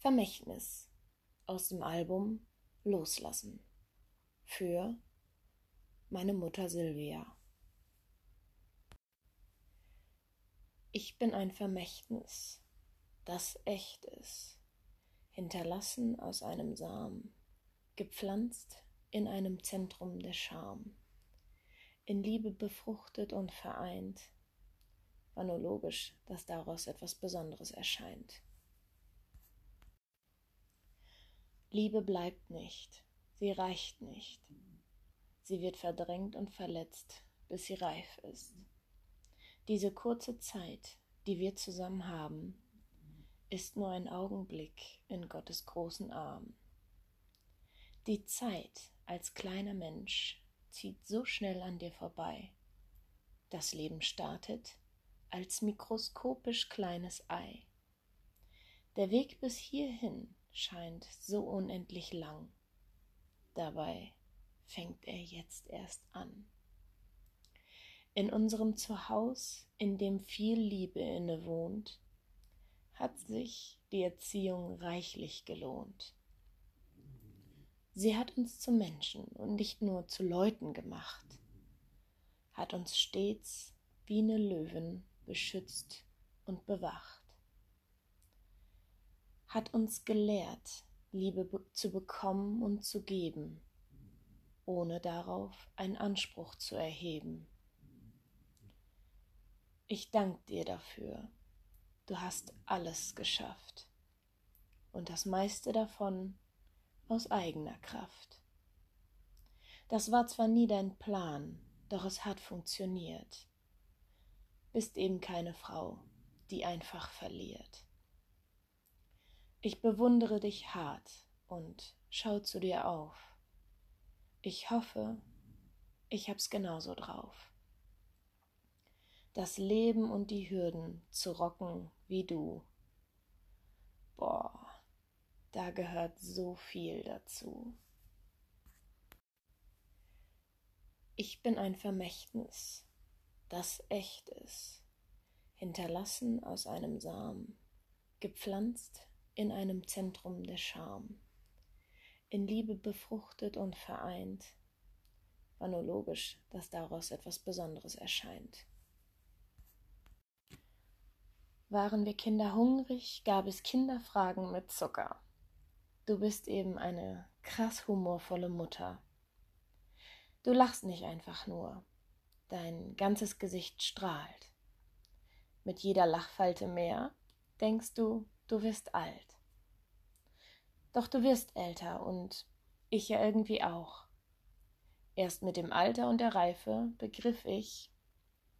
Vermächtnis aus dem Album Loslassen für meine Mutter Silvia. Ich bin ein Vermächtnis, das echt ist, hinterlassen aus einem Samen, gepflanzt in einem Zentrum der Scham, in Liebe befruchtet und vereint, war nur logisch, dass daraus etwas Besonderes erscheint. Liebe bleibt nicht, sie reicht nicht. Sie wird verdrängt und verletzt, bis sie reif ist. Diese kurze Zeit, die wir zusammen haben, ist nur ein Augenblick in Gottes großen Arm. Die Zeit als kleiner Mensch zieht so schnell an dir vorbei. Das Leben startet als mikroskopisch kleines Ei. Der Weg bis hierhin scheint so unendlich lang. Dabei fängt er jetzt erst an. In unserem Zuhause, in dem viel Liebe innewohnt, hat sich die Erziehung reichlich gelohnt. Sie hat uns zu Menschen und nicht nur zu Leuten gemacht, hat uns stets wie eine Löwen beschützt und bewacht hat uns gelehrt, Liebe zu bekommen und zu geben, ohne darauf einen Anspruch zu erheben. Ich danke dir dafür. Du hast alles geschafft und das meiste davon aus eigener Kraft. Das war zwar nie dein Plan, doch es hat funktioniert. Bist eben keine Frau, die einfach verliert. Ich bewundere dich hart und schau zu dir auf. Ich hoffe, ich hab's genauso drauf. Das Leben und die Hürden zu rocken wie du. Boah, da gehört so viel dazu. Ich bin ein Vermächtnis, das echt ist, hinterlassen aus einem Samen, gepflanzt in einem Zentrum der Scham, in Liebe befruchtet und vereint, war nur logisch, dass daraus etwas Besonderes erscheint. Waren wir Kinder hungrig, gab es Kinderfragen mit Zucker. Du bist eben eine krass humorvolle Mutter. Du lachst nicht einfach nur, dein ganzes Gesicht strahlt. Mit jeder Lachfalte mehr denkst du, du wirst alt. Doch du wirst älter und ich ja irgendwie auch. Erst mit dem Alter und der Reife begriff ich,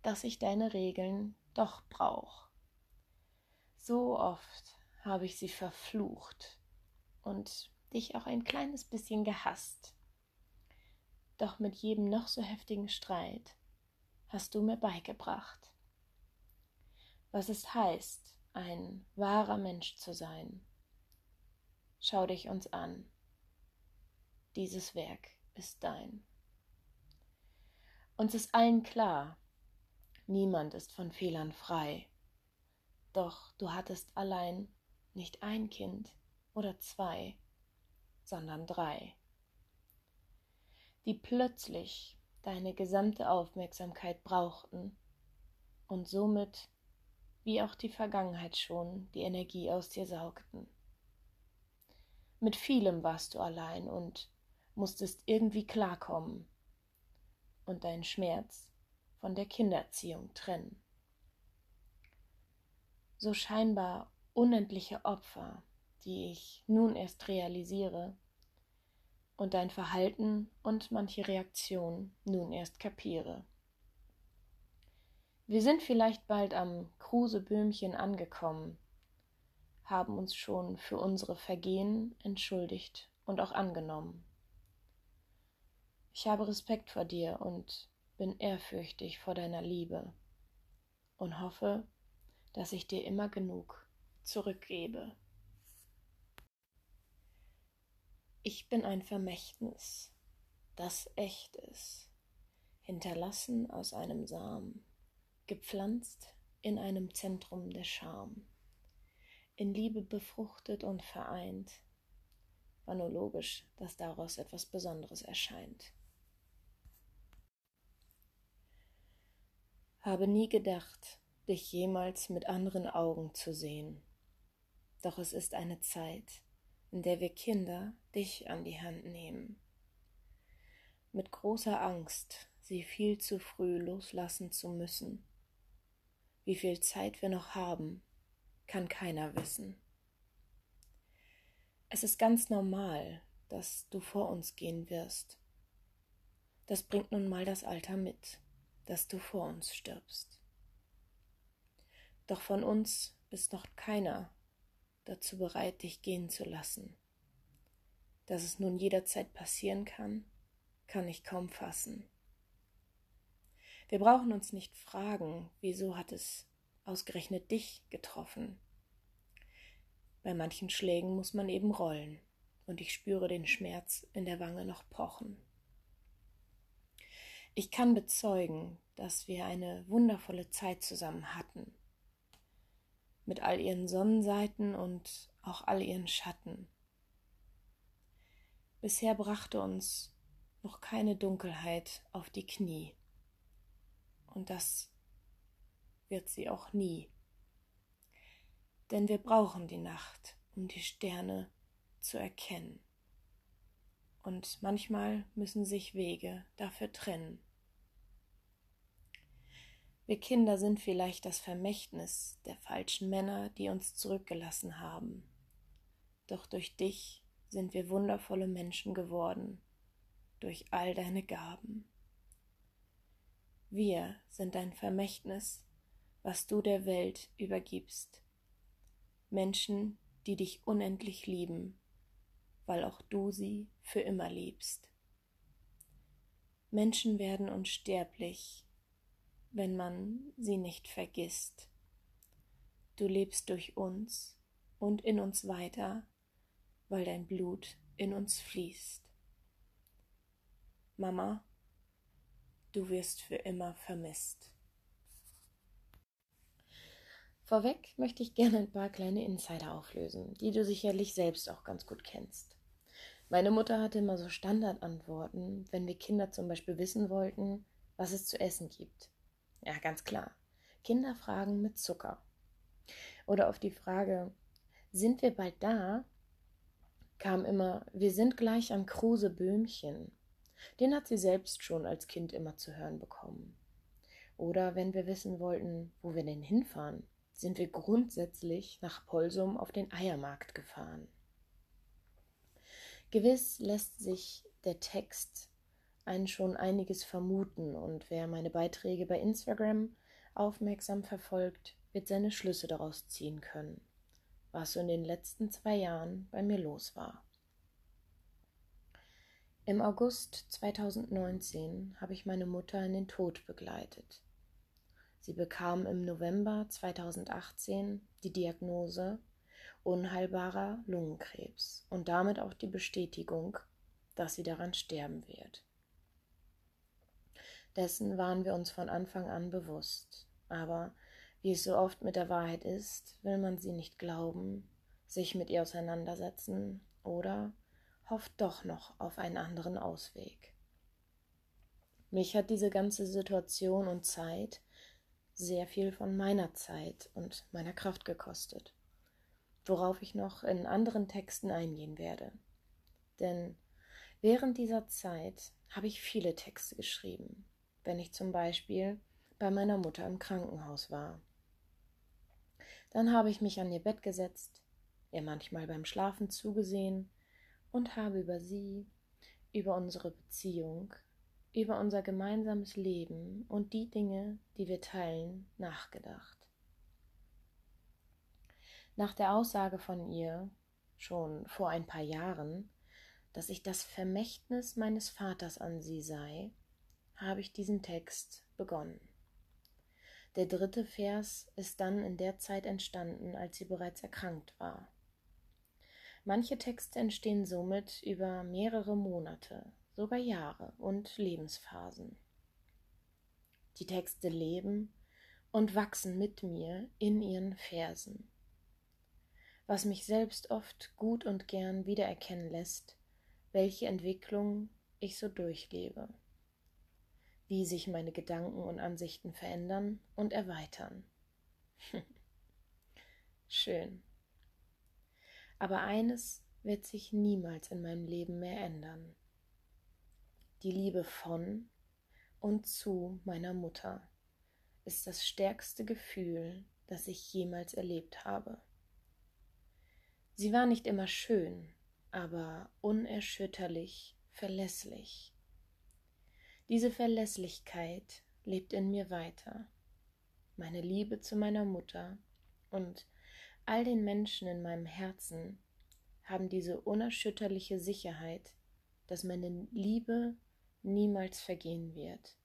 dass ich deine Regeln doch brauch. So oft habe ich sie verflucht und dich auch ein kleines bisschen gehasst. Doch mit jedem noch so heftigen Streit hast du mir beigebracht, was es heißt, ein wahrer Mensch zu sein. Schau dich uns an. Dieses Werk ist dein. Uns ist allen klar, niemand ist von Fehlern frei. Doch du hattest allein nicht ein Kind oder zwei, sondern drei, die plötzlich deine gesamte Aufmerksamkeit brauchten und somit wie auch die Vergangenheit schon, die Energie aus dir saugten. Mit vielem warst du allein und musstest irgendwie klarkommen und deinen Schmerz von der Kindererziehung trennen. So scheinbar unendliche Opfer, die ich nun erst realisiere und dein Verhalten und manche Reaktionen nun erst kapiere. Wir sind vielleicht bald am Kruseböhmchen angekommen, haben uns schon für unsere Vergehen entschuldigt und auch angenommen. Ich habe Respekt vor dir und bin ehrfürchtig vor deiner Liebe und hoffe, dass ich dir immer genug zurückgebe. Ich bin ein Vermächtnis, das echt ist, hinterlassen aus einem Samen gepflanzt in einem Zentrum der Scham, in Liebe befruchtet und vereint, war nur logisch, dass daraus etwas Besonderes erscheint. Habe nie gedacht, dich jemals mit anderen Augen zu sehen. Doch es ist eine Zeit, in der wir Kinder dich an die Hand nehmen. Mit großer Angst, sie viel zu früh loslassen zu müssen. Wie viel Zeit wir noch haben, kann keiner wissen. Es ist ganz normal, dass du vor uns gehen wirst. Das bringt nun mal das Alter mit dass du vor uns stirbst. Doch von uns ist noch keiner dazu bereit, dich gehen zu lassen. Dass es nun jederzeit passieren kann, kann ich kaum fassen. Wir brauchen uns nicht fragen, wieso hat es ausgerechnet dich getroffen. Bei manchen Schlägen muss man eben rollen, und ich spüre den Schmerz in der Wange noch pochen. Ich kann bezeugen, dass wir eine wundervolle Zeit zusammen hatten. Mit all ihren Sonnenseiten und auch all ihren Schatten. Bisher brachte uns noch keine Dunkelheit auf die Knie. Und das wird sie auch nie. Denn wir brauchen die Nacht, um die Sterne zu erkennen. Und manchmal müssen sich Wege dafür trennen. Wir Kinder sind vielleicht das Vermächtnis der falschen Männer, die uns zurückgelassen haben. Doch durch dich sind wir wundervolle Menschen geworden, durch all deine Gaben. Wir sind dein Vermächtnis, was du der Welt übergibst. Menschen, die dich unendlich lieben, weil auch du sie für immer liebst. Menschen werden unsterblich, wenn man sie nicht vergisst. Du lebst durch uns und in uns weiter, weil dein Blut in uns fließt. Mama, du wirst für immer vermisst. Vorweg möchte ich gerne ein paar kleine Insider auflösen, die du sicherlich selbst auch ganz gut kennst. Meine Mutter hatte immer so Standardantworten, wenn wir Kinder zum Beispiel wissen wollten, was es zu essen gibt. Ja, ganz klar. Kinder fragen mit Zucker. Oder auf die Frage, sind wir bald da? kam immer, wir sind gleich am Kruse Böhmchen. Den hat sie selbst schon als Kind immer zu hören bekommen. Oder wenn wir wissen wollten, wo wir denn hinfahren, sind wir grundsätzlich nach Polsum auf den Eiermarkt gefahren. Gewiss lässt sich der Text einen schon einiges vermuten und wer meine Beiträge bei Instagram aufmerksam verfolgt, wird seine Schlüsse daraus ziehen können, was so in den letzten zwei Jahren bei mir los war. Im August 2019 habe ich meine Mutter in den Tod begleitet. Sie bekam im November 2018 die Diagnose unheilbarer Lungenkrebs und damit auch die Bestätigung, dass sie daran sterben wird. Dessen waren wir uns von Anfang an bewusst. Aber wie es so oft mit der Wahrheit ist, will man sie nicht glauben, sich mit ihr auseinandersetzen oder hofft doch noch auf einen anderen Ausweg. Mich hat diese ganze Situation und Zeit sehr viel von meiner Zeit und meiner Kraft gekostet, worauf ich noch in anderen Texten eingehen werde. Denn während dieser Zeit habe ich viele Texte geschrieben, wenn ich zum Beispiel bei meiner Mutter im Krankenhaus war. Dann habe ich mich an ihr Bett gesetzt, ihr manchmal beim Schlafen zugesehen und habe über sie, über unsere Beziehung, über unser gemeinsames Leben und die Dinge, die wir teilen, nachgedacht. Nach der Aussage von ihr, schon vor ein paar Jahren, dass ich das Vermächtnis meines Vaters an sie sei, habe ich diesen Text begonnen. Der dritte Vers ist dann in der Zeit entstanden, als sie bereits erkrankt war. Manche Texte entstehen somit über mehrere Monate, sogar Jahre und Lebensphasen. Die Texte leben und wachsen mit mir in ihren Versen. was mich selbst oft gut und gern wiedererkennen lässt, welche Entwicklung ich so durchlebe, wie sich meine Gedanken und Ansichten verändern und erweitern. Schön. Aber eines wird sich niemals in meinem Leben mehr ändern. Die Liebe von und zu meiner Mutter ist das stärkste Gefühl, das ich jemals erlebt habe. Sie war nicht immer schön, aber unerschütterlich verlässlich. Diese Verlässlichkeit lebt in mir weiter. Meine Liebe zu meiner Mutter und all den Menschen in meinem Herzen haben diese unerschütterliche Sicherheit, dass meine Liebe niemals vergehen wird.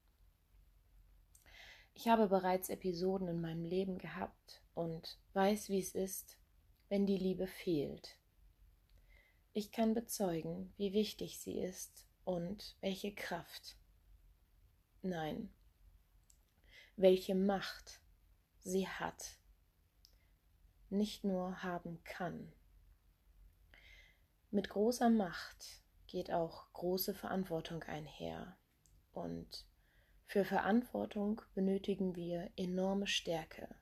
Ich habe bereits Episoden in meinem Leben gehabt und weiß, wie es ist, wenn die Liebe fehlt. Ich kann bezeugen, wie wichtig sie ist und welche Kraft, nein, welche Macht sie hat, nicht nur haben kann. Mit großer Macht geht auch große Verantwortung einher und für Verantwortung benötigen wir enorme Stärke.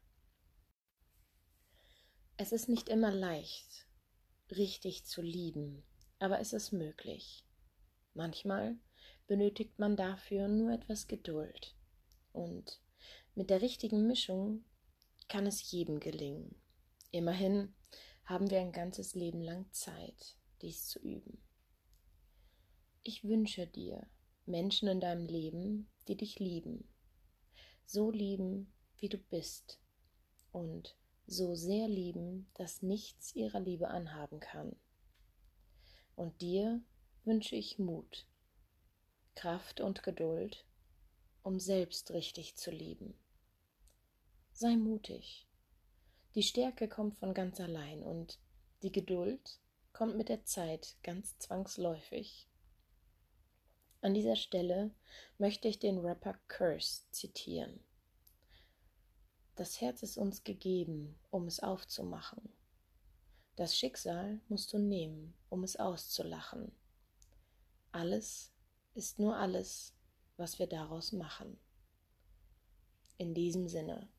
Es ist nicht immer leicht, richtig zu lieben, aber es ist möglich. Manchmal benötigt man dafür nur etwas Geduld. Und mit der richtigen Mischung kann es jedem gelingen. Immerhin haben wir ein ganzes Leben lang Zeit, dies zu üben. Ich wünsche dir Menschen in deinem Leben, die dich lieben, so lieben, wie du bist und so sehr lieben, dass nichts ihrer Liebe anhaben kann. Und dir wünsche ich Mut, Kraft und Geduld, um selbst richtig zu lieben. Sei mutig. Die Stärke kommt von ganz allein und die Geduld kommt mit der Zeit ganz zwangsläufig. An dieser Stelle möchte ich den Rapper Curse zitieren. Das Herz ist uns gegeben, um es aufzumachen. Das Schicksal musst du nehmen, um es auszulachen. Alles ist nur alles, was wir daraus machen. In diesem Sinne.